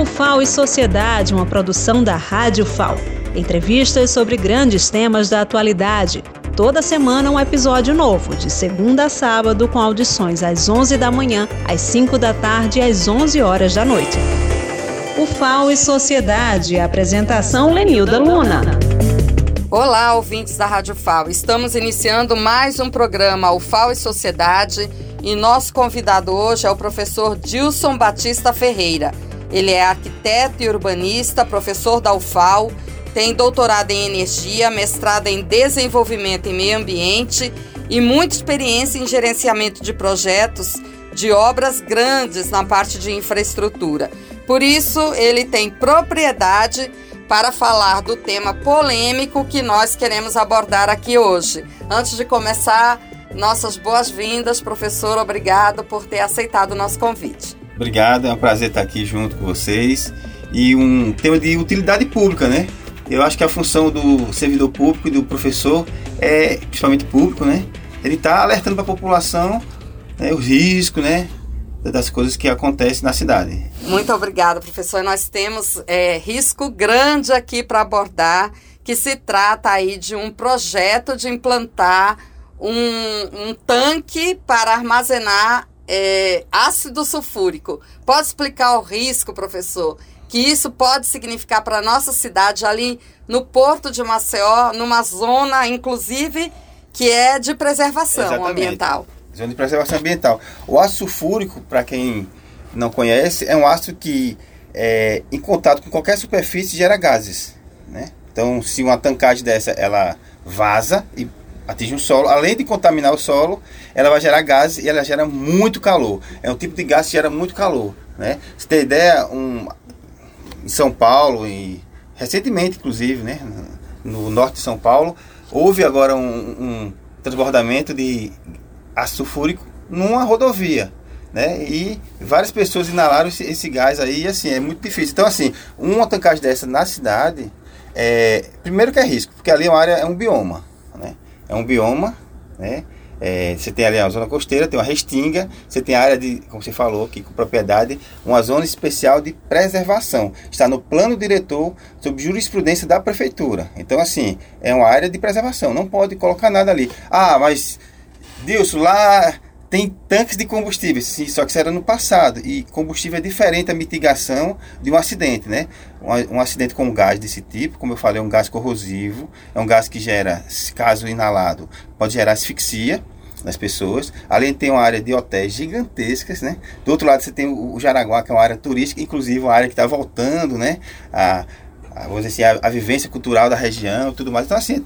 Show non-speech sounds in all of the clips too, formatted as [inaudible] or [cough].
O FAO e Sociedade, uma produção da Rádio FAO. Entrevistas sobre grandes temas da atualidade. Toda semana um episódio novo, de segunda a sábado, com audições às 11 da manhã, às 5 da tarde e às 11 horas da noite. O FAO e Sociedade, apresentação Lenilda Luna. Olá, ouvintes da Rádio FAO. Estamos iniciando mais um programa, o FAO e Sociedade, e nosso convidado hoje é o professor Dilson Batista Ferreira. Ele é arquiteto e urbanista, professor da UFAO, tem doutorado em energia, mestrado em desenvolvimento e meio ambiente e muita experiência em gerenciamento de projetos de obras grandes na parte de infraestrutura. Por isso, ele tem propriedade para falar do tema polêmico que nós queremos abordar aqui hoje. Antes de começar, nossas boas-vindas, professor. Obrigado por ter aceitado o nosso convite. Obrigado, é um prazer estar aqui junto com vocês. E um tema de utilidade pública, né? Eu acho que a função do servidor público e do professor é, principalmente público, né? Ele está alertando para a população né, os riscos, né? Das coisas que acontecem na cidade. Muito obrigada, professor. Nós temos é, risco grande aqui para abordar, que se trata aí de um projeto de implantar um, um tanque para armazenar é, ácido sulfúrico. Pode explicar o risco, professor, que isso pode significar para a nossa cidade ali no porto de Maceió, numa zona, inclusive, que é de preservação Exatamente. ambiental. Zona de preservação ambiental. O ácido sulfúrico, para quem não conhece, é um ácido que, é, em contato com qualquer superfície, gera gases. Né? Então, se uma tancagem dessa ela vaza e atinge o solo, além de contaminar o solo, ela vai gerar gases e ela gera muito calor. É um tipo de gás que gera muito calor. Né? Você tem ideia, um, em São Paulo, e recentemente inclusive, né, no norte de São Paulo, houve agora um, um transbordamento de ácido sulfúrico numa rodovia. Né? E várias pessoas inalaram esse, esse, gás aí, e assim, é muito difícil. Então, assim, uma tancagem dessa na cidade, é, primeiro que é risco, porque ali é uma área, é um bioma é um bioma, né? É, você tem ali a zona costeira, tem uma restinga, você tem a área de, como você falou aqui com propriedade, uma zona especial de preservação. Está no plano diretor sob jurisprudência da prefeitura. Então, assim, é uma área de preservação, não pode colocar nada ali. Ah, mas, Dilson, lá tem tanques de combustível, sim, só que isso era no passado. E combustível é diferente da mitigação de um acidente, né? Um, um, acidente com um gás desse tipo, como eu falei, é um gás corrosivo, é um gás que gera, caso inalado, pode gerar asfixia nas pessoas. Além ter uma área de hotéis gigantescas, né? Do outro lado você tem o, Jaraguá, que é uma área turística, inclusive uma área que está voltando, né? A, a, vamos dizer assim, a, a vivência cultural da região tudo mais. Então, assim,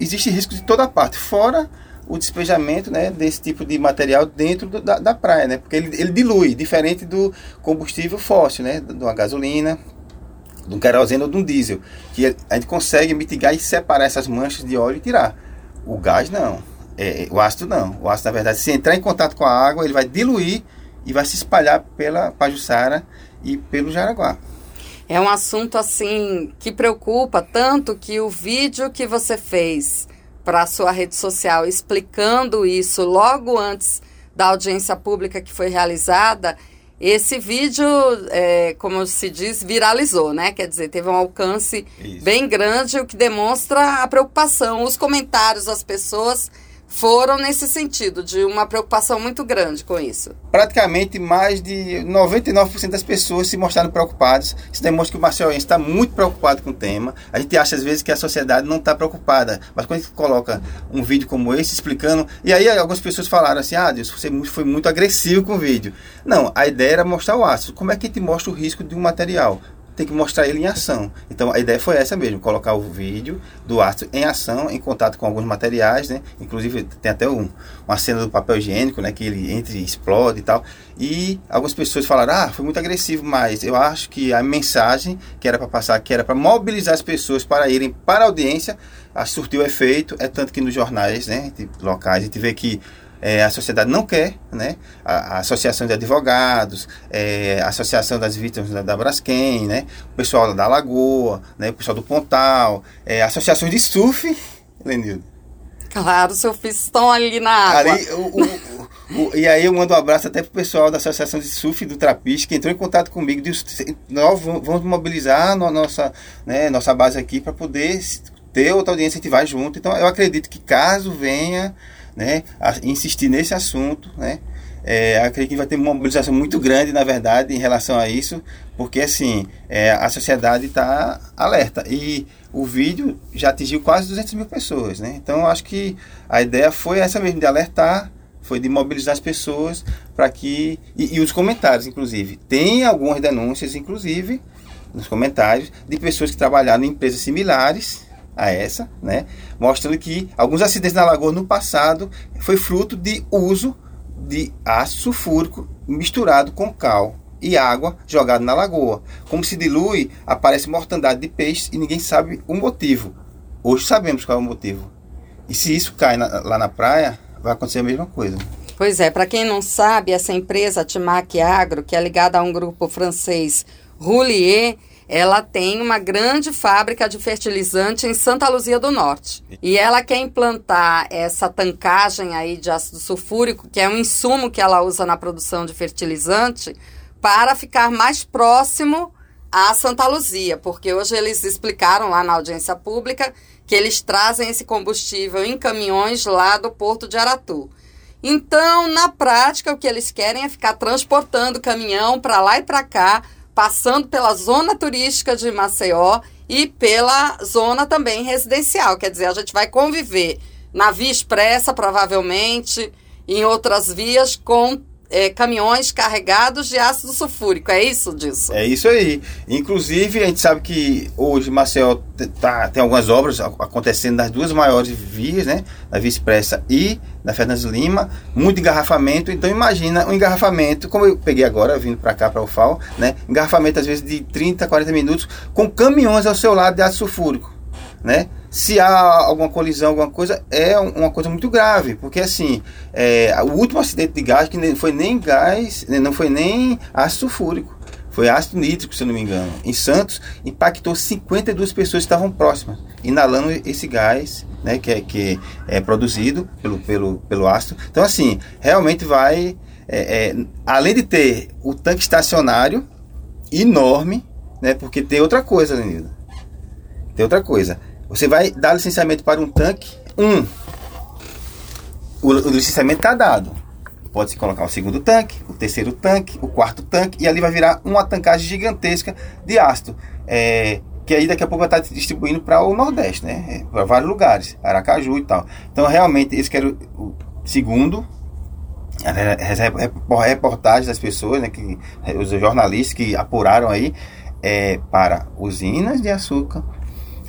existe risco de toda parte, fora o despejamento né, desse tipo de material dentro do, da, da praia, né? Porque ele, ele dilui, diferente do combustível fóssil, né? De uma gasolina, de um querosene ou de um diesel. Que a gente consegue mitigar e separar essas manchas de óleo e tirar. O gás não. É, o ácido não. O ácido, na verdade, se entrar em contato com a água, ele vai diluir e vai se espalhar pela Pajuçara e pelo Jaraguá. É um assunto assim que preocupa tanto que o vídeo que você fez para a sua rede social explicando isso logo antes da audiência pública que foi realizada, esse vídeo, é, como se diz, viralizou, né? Quer dizer, teve um alcance isso. bem grande, o que demonstra a preocupação, os comentários das pessoas foram nesse sentido, de uma preocupação muito grande com isso. Praticamente mais de 99% das pessoas se mostraram preocupadas. Isso demonstra que o maceiense está muito preocupado com o tema. A gente acha às vezes que a sociedade não está preocupada, mas quando a gente coloca um vídeo como esse explicando, e aí algumas pessoas falaram assim: ah, Deus, você foi muito agressivo com o vídeo. Não, a ideia era mostrar o ácido. Como é que a gente mostra o risco de um material? Tem que mostrar ele em ação. Então a ideia foi essa mesmo, colocar o vídeo do ácido em ação, em contato com alguns materiais, né? Inclusive tem até um, uma cena do papel higiênico, né? Que ele entra e explode e tal. E algumas pessoas falaram, ah, foi muito agressivo, mas eu acho que a mensagem que era para passar, que era para mobilizar as pessoas para irem para a audiência, a surtiu efeito. É tanto que nos jornais, né? Locais a gente vê que é, a sociedade não quer, né? A, a Associação de Advogados, é, a Associação das Vítimas da, da Braskem, né? O pessoal da Lagoa, né? o pessoal do Pontal, é, associações de surf, [laughs] Lenildo. Claro, os surfistas estão ali na água. Ali, o, o, e aí eu mando um abraço até pro pessoal da Associação de Surf do Trapiche, que entrou em contato comigo, disse, nós vamos mobilizar nossa, né, nossa base aqui para poder ter outra audiência, a gente vai junto. Então eu acredito que caso venha né, insistir nesse assunto, né, é, acredito que vai ter uma mobilização muito grande, na verdade, em relação a isso, porque assim, é, a sociedade está alerta. E o vídeo já atingiu quase 200 mil pessoas, né? Então, acho que a ideia foi essa mesmo, de alertar, foi de mobilizar as pessoas para que... E, e, os comentários, inclusive. Tem algumas denúncias, inclusive, nos comentários, de pessoas que trabalharam em empresas similares a essa, né? Mostrando que alguns acidentes na lagoa no passado foi fruto de uso de ácido sulfúrico misturado com cal e água jogado na lagoa. Como se dilui, aparece mortandade de peixes e ninguém sabe o motivo. Hoje sabemos qual é o motivo. E se isso cai na, lá na praia, vai acontecer a mesma coisa. Pois é, para quem não sabe, essa empresa Timac Agro, que é ligada a um grupo francês Roulier, ela tem uma grande fábrica de fertilizante em Santa Luzia do Norte. E ela quer implantar essa tancagem aí de ácido sulfúrico, que é um insumo que ela usa na produção de fertilizante, para ficar mais próximo a Santa Luzia, porque hoje eles explicaram lá na audiência pública que eles trazem esse combustível em caminhões lá do Porto de Aratu. Então, na prática, o que eles querem é ficar transportando caminhão para lá e para cá passando pela zona turística de Maceió e pela zona também residencial. Quer dizer, a gente vai conviver na via expressa, provavelmente, em outras vias, com é, caminhões carregados de ácido sulfúrico. É isso disso? É isso aí. Inclusive, a gente sabe que hoje Maceió tá, tem algumas obras acontecendo nas duas maiores vias, né? Na Via Expressa e na Fernandes Lima. Muito engarrafamento. Então, imagina um engarrafamento, como eu peguei agora, vindo para cá, para o FAO, né? Engarrafamento, às vezes, de 30, 40 minutos, com caminhões ao seu lado de ácido sulfúrico né? Se há alguma colisão, alguma coisa, é uma coisa muito grave, porque assim, é, o último acidente de gás que não foi nem gás, né, não foi nem ácido sulfúrico, foi ácido nítrico, se eu não me engano. Em Santos, impactou 52 pessoas que estavam próximas, inalando esse gás, né, que é, que é produzido pelo, pelo, pelo ácido. Então, assim, realmente vai, é, é, além de ter o tanque estacionário enorme, né, porque tem outra coisa. Tem outra coisa você vai dar licenciamento para um tanque, um. O, o licenciamento está dado. Pode-se colocar o segundo tanque, o terceiro tanque, o quarto tanque, e ali vai virar uma tancagem gigantesca de ácido. É, que aí daqui a pouco vai estar distribuindo para o Nordeste, né? É, para vários lugares, Aracaju e tal. Então, realmente, esse que era o, segundo reportagens das pessoas, né, que, os jornalistas que apuraram aí, é, para usinas de açúcar,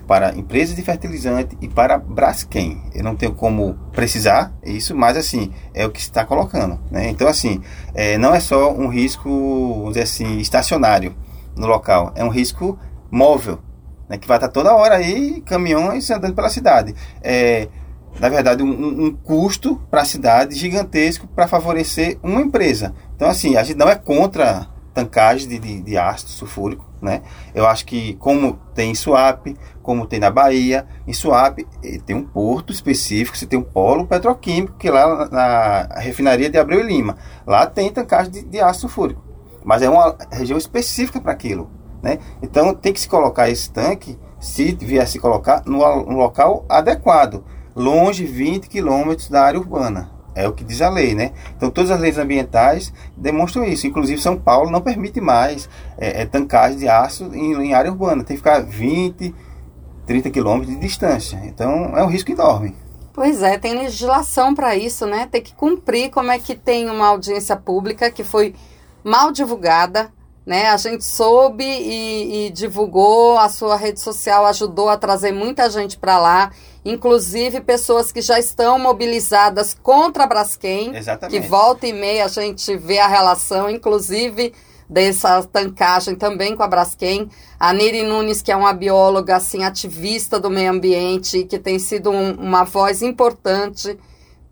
para empresas de fertilizante e para Braskem. Eu não tenho como precisar isso, mas assim, é o que está colocando. Né? Então, assim, é, não é só um risco, vamos dizer assim, estacionário no local, é um risco móvel, né? que vai estar toda hora aí caminhões andando pela cidade. É, na verdade, um, um custo para a cidade gigantesco para favorecer uma empresa. Então, assim, a gente não é contra tancagem de, de, de ácido sulfúrico, né? Eu acho que como tem em Suape, como tem na Bahia, em Suape tem um porto específico, você tem um polo petroquímico, que lá na refinaria de Abreu e Lima, lá tem tancagem de, de ácido mas é uma região específica para aquilo, né? Então tem que se colocar esse tanque, se vier se colocar, no, no local adequado, longe 20 quilômetros da área urbana, é o que diz a lei, né? Então todas as leis ambientais demonstram isso. Inclusive São Paulo não permite mais é, é, tancagem de ácido em, em, área urbana. Tem que ficar 20, 30 quilômetros de distância. Então é um risco enorme. Pois é, tem legislação para isso, né? Tem que cumprir como é que tem uma audiência pública que foi mal divulgada, né? A gente soube e, e divulgou, a sua rede social ajudou a trazer muita gente para lá inclusive pessoas que já estão mobilizadas contra a Braskem, Exatamente. que volta e meia a gente vê a relação, inclusive dessa tancagem também com a Braskem. A Neri Nunes, que é uma bióloga assim ativista do meio ambiente, que tem sido um, uma voz importante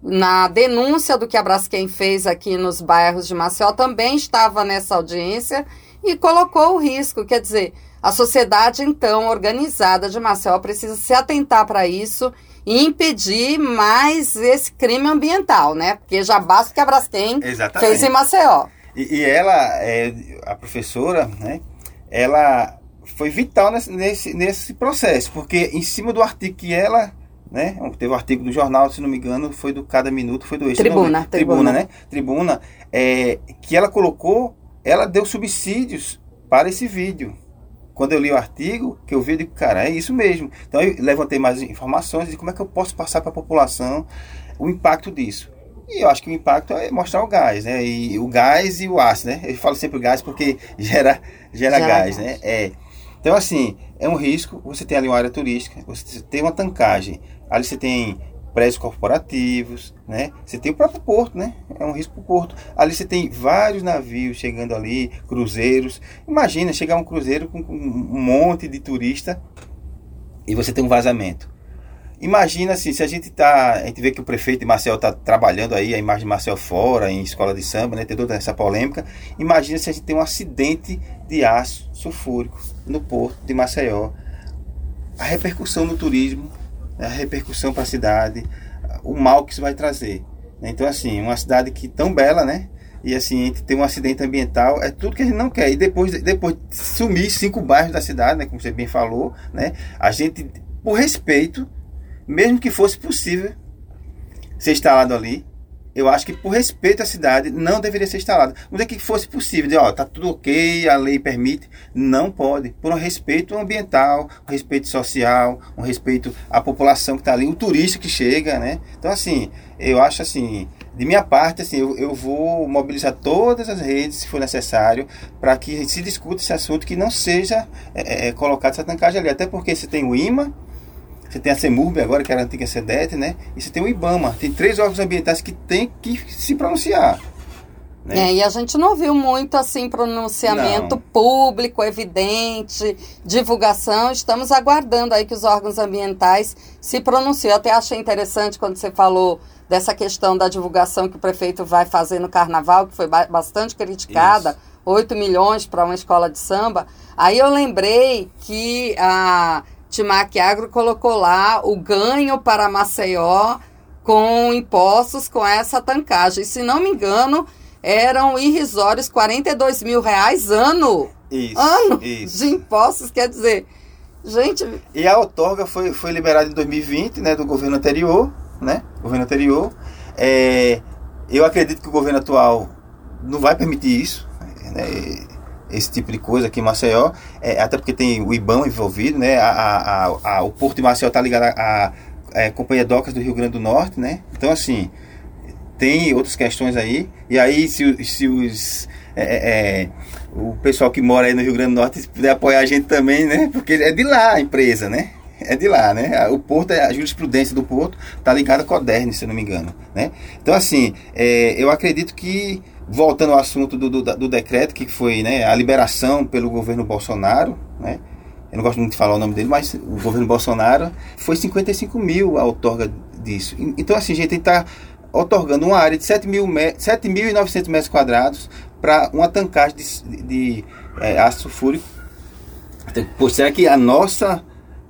na denúncia do que a Braskem fez aqui nos bairros de Maceió, também estava nessa audiência e colocou o risco. Quer dizer, a sociedade, então, organizada de Maceió precisa se atentar para isso e impedir mais esse crime ambiental, né? Porque já basta que a Braskem Exatamente. fez em Maceió. E, e ela, é, a professora, né? Ela foi vital nesse, nesse, nesse processo, porque em cima do artigo que ela né? Teve um artigo do jornal, se não me engano, foi do Cada Minuto, foi do esse Tribuna, tribuna, tribuna, né? Tribuna, é, que ela colocou, ela deu subsídios para esse vídeo. Quando eu li o artigo, que eu vi, eu digo, cara, é isso mesmo. Então eu levantei mais informações de como é que eu posso passar para a população o impacto disso. E eu acho que o impacto é mostrar o gás, né? E o gás e o ácido, né? Eu falo sempre o gás porque [laughs] gera, gera, gera gás, gás, né? É. Então, assim, é um risco. Você tem ali uma área turística, você tem uma tancagem. Ali você tem prédios corporativos, né? Você tem o próprio porto, né? É um risco para o porto. Ali você tem vários navios chegando ali, cruzeiros. Imagina chegar um cruzeiro com um monte de turista e você tem um vazamento. Imagina assim, se a gente tá, a gente vê que o prefeito Marcel está trabalhando aí a imagem de Marcel fora, em escola de samba, né, tem toda essa polêmica. Imagina se a gente tem um acidente de aço sulfúrico no porto de Maceió. A repercussão no turismo, a repercussão para a cidade, o mal que isso vai trazer. Né? Então, assim, uma cidade que tão bela, né? E assim, ter um acidente ambiental é tudo que a gente não quer. E depois, depois de sumir cinco bairros da cidade, né? Como você bem falou, né? A gente, por respeito, mesmo que fosse possível ser instalado ali, eu acho que por respeito à cidade não deveria ser instalado. Não é que fosse possível, de, ó, tá tudo ok, a lei permite, não pode. Por um respeito ambiental, um respeito social, um respeito à população que está ali, o turista que chega, né? Então assim, eu acho assim, de minha parte, assim, eu, eu vou mobilizar todas as redes, se for necessário, para que se discuta esse assunto, que não seja é, é, colocado essa tancagem ali. Até porque você tem o IMA, você tem a CEMURB agora, que era a antiga SEDET, né? E você tem o IBAMA. Tem três órgãos ambientais que tem que se pronunciar. Né? É, e a gente não viu muito assim pronunciamento não. público, evidente, divulgação. Estamos aguardando aí que os órgãos ambientais se pronunciem. Eu até achei interessante quando você falou dessa questão da divulgação que o prefeito vai fazer no carnaval, que foi bastante criticada. Isso. 8 milhões para uma escola de samba. Aí eu lembrei que a Timac Agro colocou lá o ganho para Maceió com impostos com essa tancagem. Se não me engano, eram irrisórios 42 mil reais ano. Isso, ano isso. de impostos, quer dizer, gente... E a outorga foi, foi liberada em 2020, né, do governo anterior, né, governo anterior. É, eu acredito que o governo atual não vai permitir isso, né, esse tipo de coisa aqui em Maceió, é, até porque tem o IBAM envolvido, né? A, a, a, o Porto de Maceió está ligado à é, Companhia Docas do Rio Grande do Norte, né? Então, assim, tem outras questões aí. E aí, se, se os. É, é, é, o pessoal que mora aí no Rio Grande do Norte puder apoiar a gente também, né? Porque é de lá a empresa, né? É de lá, né? O Porto, a jurisprudência do Porto está ligada à Coderne, se não me engano, né? Então, assim, é, eu acredito que voltando ao assunto do, do, do, decreto, que foi né, a liberação pelo governo Bolsonaro, né? Eu não gosto muito de falar o nome dele, mas o governo Bolsonaro foi 55 mil a outorga disso. Então, assim, a gente está otorgando uma área de 7.900 metros quadrados para uma tancagem de, de, de é, ácido sulfúrico. Então, pô, será que a nossa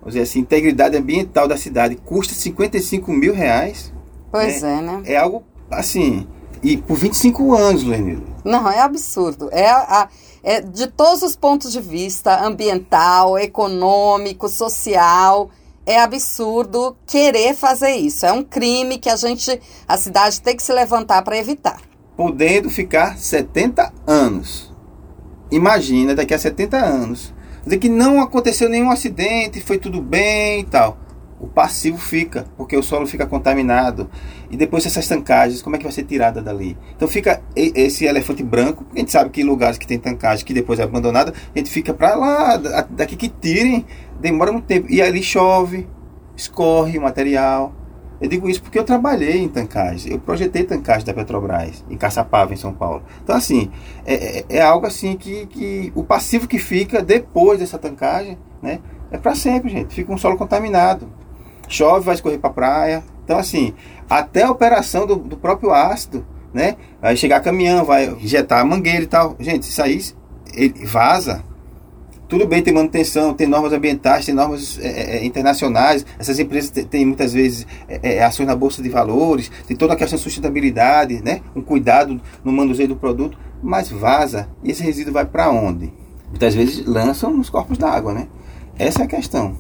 vamos dizer assim, integridade ambiental da cidade custa 55 mil reais? Pois é, é né? É algo assim e por 25 anos, Lenildo. Não, é absurdo. É, a, é de todos os pontos de vista, ambiental, econômico, social, é absurdo querer fazer isso. É um crime que a gente, a cidade tem que se levantar para evitar. Podendo ficar 70 anos. Imagina daqui a 70 anos. Dizer que não aconteceu nenhum acidente, foi tudo bem e tal o passivo fica, porque o solo fica contaminado. E depois essas tancagens, como é que vai ser tirada dali? Então fica esse elefante branco, a gente sabe que lugares que tem tancagem que depois é abandonada, a gente fica para lá, daqui que tirem, demora muito tempo. E ali chove, escorre o material. Eu digo isso porque eu trabalhei em tancagem. Eu projetei tancagem da Petrobras, em Caçapava, em São Paulo. Então, assim, é, é, é algo assim que, que o passivo que fica depois dessa tancagem, né? É para sempre, gente. Fica um solo contaminado. Chove, vai escorrer para a praia. Então, assim, até a operação do, do próprio ácido, né? Vai chegar caminhão, vai injetar a mangueira e tal. Gente, isso aí vaza. Tudo bem, tem manutenção, tem normas ambientais, tem normas é, é, internacionais. Essas empresas têm muitas vezes é, é, ações na bolsa de valores, tem toda a questão de sustentabilidade, né? Um cuidado no manuseio do produto, mas vaza. E esse resíduo vai para onde? Muitas vezes lançam nos corpos d'água, né? Essa é a questão.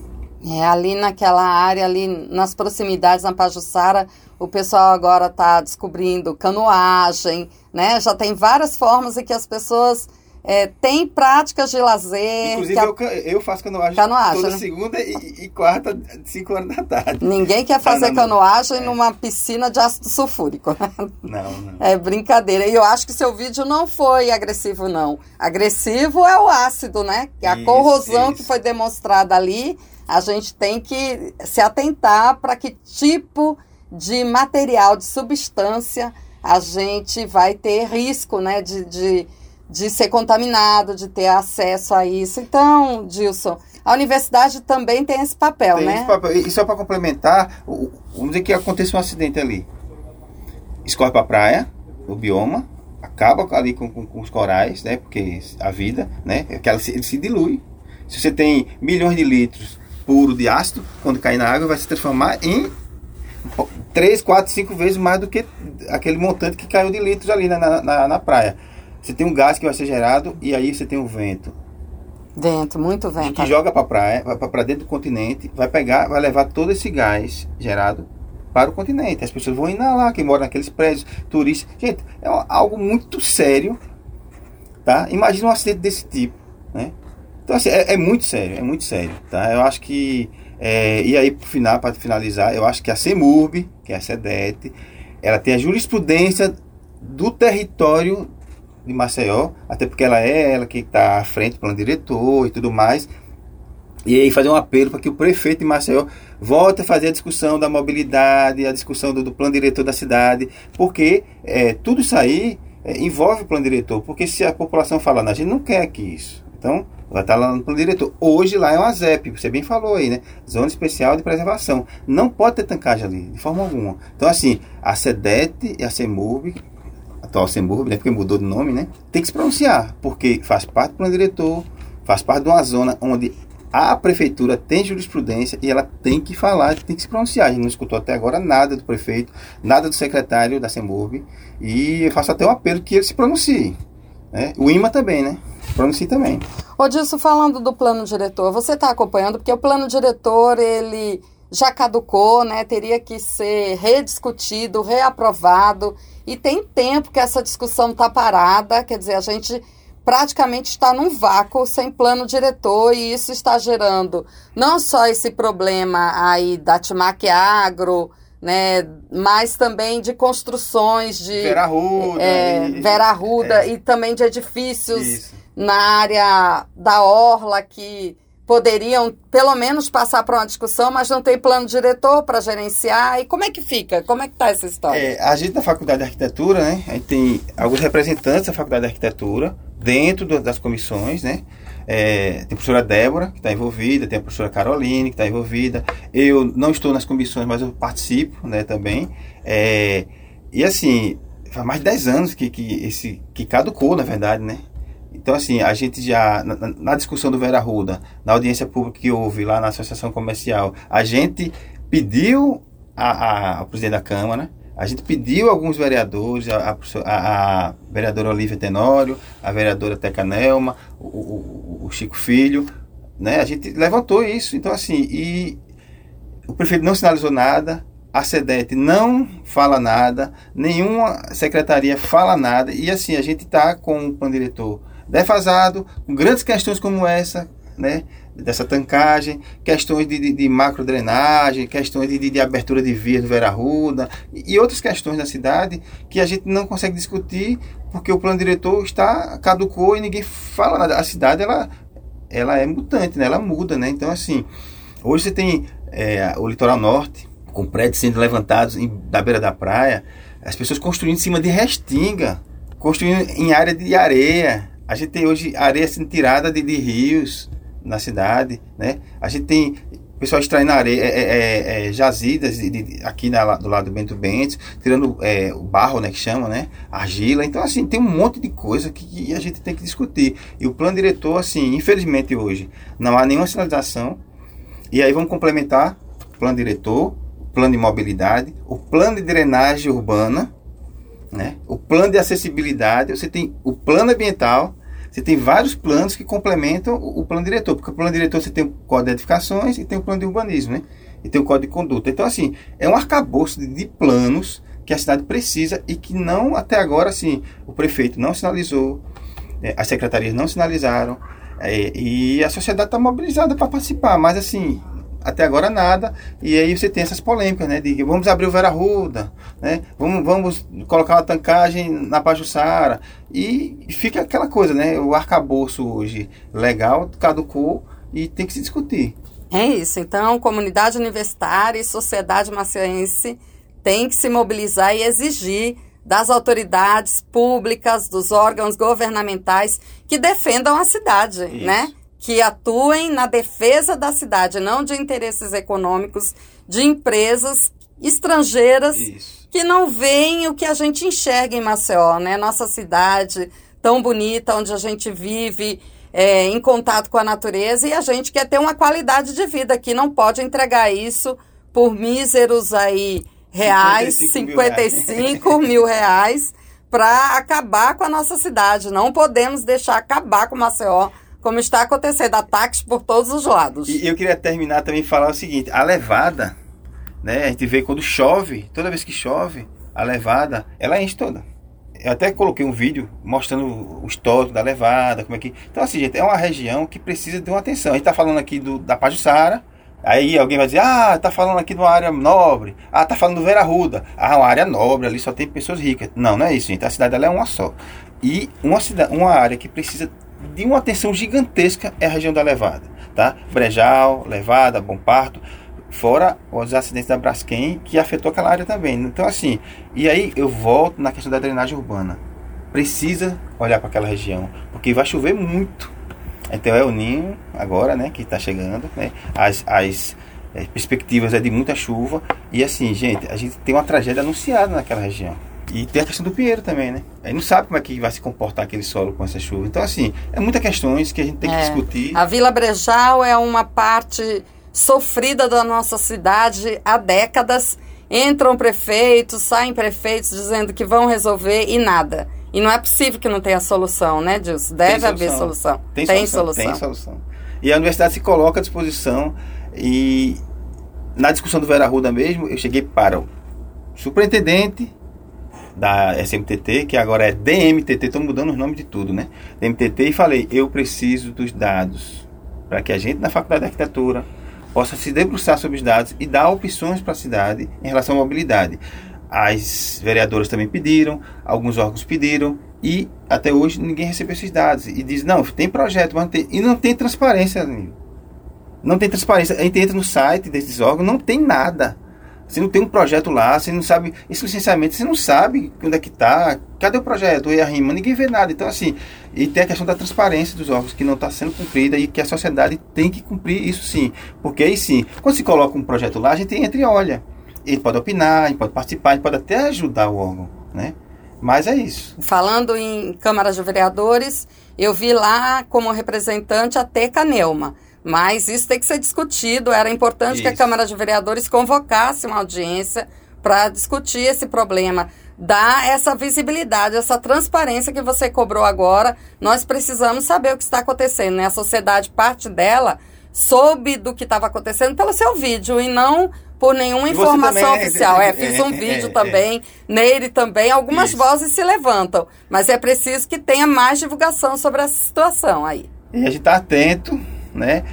É, ali naquela área, ali nas proximidades, na Pajuçara, o pessoal agora está descobrindo canoagem, né? Já tem várias formas em que as pessoas é, têm práticas de lazer. Inclusive, a... eu, eu, faço canoagem, canoagem toda né? segunda e, e, quarta, 5 horas da tarde. Ninguém quer fazer ah, não, canoagem é. numa piscina de ácido sulfúrico. Não, não. É brincadeira. E eu acho que seu vídeo não foi agressivo, não. Agressivo é o ácido, né? Que a isso, corrosão isso. que foi demonstrada ali a gente tem que se atentar para que tipo de material, de substância a gente vai ter risco né, de, de, de ser contaminado, de ter acesso a isso. Então, Dilson, a universidade também tem esse papel, tem né? Esse papel. E só para complementar, vamos dizer que acontece um acidente ali. Escorre para a praia, o bioma, acaba ali com, com, com, os corais, né? Porque a vida, né? Ele se, ele se dilui. Se você tem milhões de litros puro de ácido, quando cair na água, vai se transformar em 3, 4, 5 vezes mais do que aquele montante que caiu de litros ali na, na, na praia. Você tem um gás que vai ser gerado e aí você tem o vento. Vento, muito vento. Que joga para a praia, vai para dentro do continente, vai pegar, vai levar todo esse gás gerado para o continente. As pessoas vão inalar, quem mora naqueles prédios, turistas. Gente, é algo muito sério, tá? Imagina um acidente desse tipo? Então, assim, é, é, muito sério, é muito sério, tá? Eu acho que, é, e aí, para final, finalizar, eu acho que a CEMURB, que é a SEDET, ela tem a jurisprudência do território de Maceió, até porque ela é ela que está à frente do plano diretor e tudo mais, e aí fazer um apelo para que o prefeito de Maceió volte a fazer a discussão da mobilidade, a discussão do, do plano diretor da cidade, porque é, tudo isso aí é, envolve o plano diretor, porque se a população falar, a gente não quer que isso, então Vai estar lá no plano diretor. Hoje lá é uma ZEP, você bem falou aí, né? Zona Especial de Preservação. Não pode ter tancagem ali, de forma alguma. Então, assim, a SEDET e a CEMURB, atual CEMURB, né? Porque mudou de nome, né? Tem que se pronunciar, porque faz parte do plano diretor, faz parte de uma zona onde a prefeitura tem jurisprudência e ela tem que falar, tem que se pronunciar. A gente não escutou até agora nada do prefeito, nada do secretário da CEMURB. E eu faço até um apelo que ele se pronuncie. Né? O IMA também, né? Pronuncie também. Ô Dilson, falando do plano diretor, você está acompanhando, porque o plano diretor, ele já caducou, né? Teria que ser rediscutido, reaprovado. E tem tempo que essa discussão está parada, quer dizer, a gente praticamente está num vácuo sem plano diretor e isso está gerando não só esse problema aí da Timac Agro, né, mas também de construções de Vera Ruda, é, e, Vera Ruda é, e também de edifícios isso na área da orla que poderiam pelo menos passar para uma discussão, mas não tem plano diretor para gerenciar. E como é que fica? Como é que está essa história? É, a gente da Faculdade de Arquitetura, né, a gente tem alguns representantes da Faculdade de Arquitetura dentro do, das comissões, né? É, tem a professora Débora, que está envolvida, tem a professora Caroline, que está envolvida. Eu não estou nas comissões, mas eu participo né, também. É, e assim, faz mais de 10 anos que, que, esse, que caducou, na verdade, né? Então, assim, a gente já, na, na, discussão do Vera Ruda, na audiência pública que houve lá na Associação Comercial, a gente pediu a, a, ao presidente da Câmara, a gente pediu alguns vereadores, a, a, a vereadora Olivia Tenório, a vereadora Teca Nelma, o, o, o, Chico Filho, né? A gente levantou isso. Então, assim, e o prefeito não sinalizou nada, a SEDET não fala nada, nenhuma secretaria fala nada, e assim, a gente está com o plano diretor defasado, com grandes questões como essa, né? Dessa tancagem, questões de, de, de macro drenagem, questões de, de, abertura de vias do Vera Ruda e, e, outras questões da cidade que a gente não consegue discutir porque o plano diretor está caducou e ninguém fala nada. A cidade ela, ela é mutante, né? ela muda, né? Então assim, hoje você tem é, o litoral norte com prédios sendo levantados em, da beira da praia, as pessoas construindo em cima de restinga, construindo em área de areia, a gente tem hoje areia sendo tirada de, de rios na cidade, né? A gente tem pessoal extraindo areia, é, é, é, é jazidas de, de, aqui na, do lado do Bento Bentes, tirando é, o barro, né, que chama, né, argila. Então, assim, tem um monte de coisa que, que, a gente tem que discutir. E o plano diretor, assim, infelizmente hoje, não há nenhuma sinalização. E aí vamos complementar o plano diretor, o plano de mobilidade, o plano de drenagem urbana, né, o plano de acessibilidade, você tem o plano ambiental, você tem vários planos que complementam o, o, plano diretor, porque o plano diretor você tem o código de edificações e tem o plano de urbanismo, né? E tem o código de conduta. Então, assim, é um arcabouço de, de planos que a cidade precisa e que não, até agora, assim, o prefeito não sinalizou, né, as secretarias não sinalizaram, é, e a sociedade está mobilizada para participar, mas assim, até agora nada. E aí você tem essas polêmicas, né? De vamos abrir o Vera Ruda, né? Vamos, vamos colocar uma tancagem na Pajussara. E fica aquela coisa, né? O arcabouço hoje legal caducou e tem que se discutir. É isso. Então, comunidade universitária e sociedade maciense tem que se mobilizar e exigir das autoridades públicas, dos órgãos governamentais que defendam a cidade, Isso. né? Que atuem na defesa da cidade, não de interesses econômicos de empresas estrangeiras Isso. que não veem o que a gente enxerga em Maceió, né? Nossa cidade tão bonita, onde a gente vive é, em contato com a natureza e a gente quer ter uma qualidade de vida que não pode entregar isso por míseros aí reais, 55 mil reais, [laughs] para acabar com a nossa cidade. Não podemos deixar acabar com Maceió como está acontecendo, ataques por todos os lados. E eu queria terminar também falar o seguinte: a levada, né? A gente vê quando chove, toda vez que chove, a levada, ela enche toda. Eu até coloquei um vídeo mostrando o histórico da levada, como é que. Então, assim, gente, é uma região que precisa de uma atenção. A gente está falando aqui do, da Pajussara, Aí alguém vai dizer, ah, tá falando aqui de uma área nobre. Ah, tá falando do Vera Ruda. Ah, uma área nobre, ali só tem pessoas ricas. Não, não é isso, gente. A cidade dela é uma só. E uma, cidade, uma área que precisa de uma atenção gigantesca é a região da Levada, tá? Brejal, Levada, Bom Parto, fora os acidentes da Braskem que afetou aquela área também. Então assim, e aí eu volto na questão da drenagem urbana. Precisa olhar para aquela região, porque vai chover muito. Então é o ninho agora, né, que está chegando, né? As, as é, perspectivas é de muita chuva e assim, gente, a gente tem uma tragédia anunciada naquela região. E tem a questão do pinheiro também, né? Aí não sabe como é que vai se comportar aquele solo com essa chuva. Então, assim, é muitas questões que a gente tem que é. discutir. A Vila Brejal é uma parte sofrida da nossa cidade há décadas. Entram prefeitos, saem prefeitos dizendo que vão resolver e nada. E não é possível que não tenha solução, né, Dilson? Deve solução. haver solução. Tem, tem solução, solução. Tem solução. E a universidade se coloca à disposição e na discussão do Vera Ruda mesmo, eu cheguei para o superintendente da SMTT, que agora é DMTT, estão mudando os nomes de tudo, né? DMTT, e falei, eu preciso dos dados para que a gente na Faculdade de Arquitetura possa se debruçar sobre os dados e dar opções para a cidade em relação à mobilidade. As vereadoras também pediram, alguns órgãos pediram, e até hoje ninguém recebeu esses dados. E diz, não, tem projeto, mas não tem, e não tem transparência, amigo. Não tem transparência. A gente entra no site desses órgãos, não tem nada. Você não tem um projeto lá, você não sabe. Esse licenciamento, você não sabe onde é que está. Cadê o projeto? E a rima? Ninguém vê nada. Então, assim, e tem a questão da transparência dos órgãos que não está sendo cumprida e que a sociedade tem que cumprir isso sim. Porque aí sim, quando se coloca um projeto lá, a gente entra e olha. Ele pode opinar, ele pode participar, ele pode até ajudar o órgão, né? Mas é isso. Falando em Câmara de Vereadores, eu vi lá como representante a Teca Neuma. Mas isso tem que ser discutido. Era importante isso. que a Câmara de Vereadores convocasse uma audiência para discutir esse problema. Dar essa visibilidade, essa transparência que você cobrou agora. Nós precisamos saber o que está acontecendo. Né? A sociedade, parte dela, soube do que estava acontecendo pelo seu vídeo e não por nenhuma informação também, oficial. É, é, fiz um é, vídeo é, também, nele também. Algumas isso. vozes se levantam. Mas é preciso que tenha mais divulgação sobre essa situação aí. E a gente está atento né?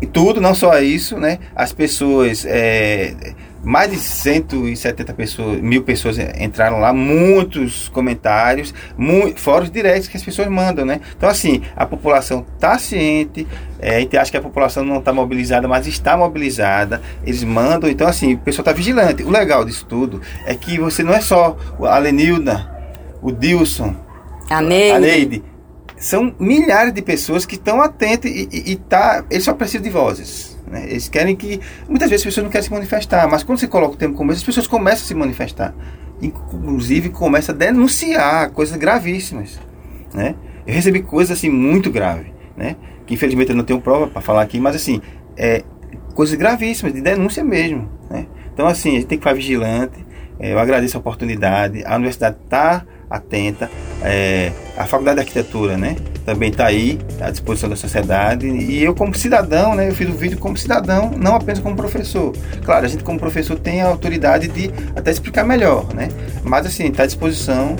E tudo, não só isso, né? As pessoas, é, mais de 170 pessoas, mil pessoas entraram lá, muitos comentários, muito, fora os directs que as pessoas mandam, né? Então, assim, a população está ciente, é, a gente acha que a população não está mobilizada, mas está mobilizada, eles mandam, então, assim, o pessoal está vigilante. O legal disso tudo é que você não é só a Lenilda, o Dilson, a Neide, a Neide são milhares de pessoas que estão atentas e, e, e, tá, eles só precisam de vozes. Né? Eles querem que. Muitas vezes as pessoas não querem se manifestar, mas quando você coloca o termo como esse, as pessoas começam a se manifestar. Inclusive começam a denunciar coisas gravíssimas. Né? Eu recebi coisas assim muito graves, né? que infelizmente eu não tenho prova para falar aqui, mas assim, é, coisas gravíssimas, de denúncia mesmo. Né? Então, assim, a gente tem que ficar vigilante. É, eu agradeço a oportunidade. A universidade está atenta. É, a Faculdade de Arquitetura, né? Também está aí à disposição da sociedade. E eu, como cidadão, né? Eu fiz o vídeo como cidadão, não apenas como professor. Claro, a gente, como professor, tem a autoridade de até explicar melhor, né? Mas, assim, está à disposição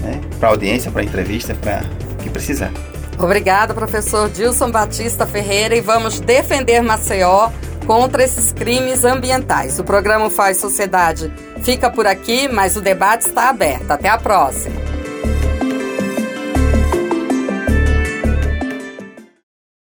né? para audiência, para entrevista, para o que precisar. Obrigada, professor Dilson Batista Ferreira. E vamos defender Maceió contra esses crimes ambientais. O programa Faz Sociedade fica por aqui, mas o debate está aberto. Até a próxima.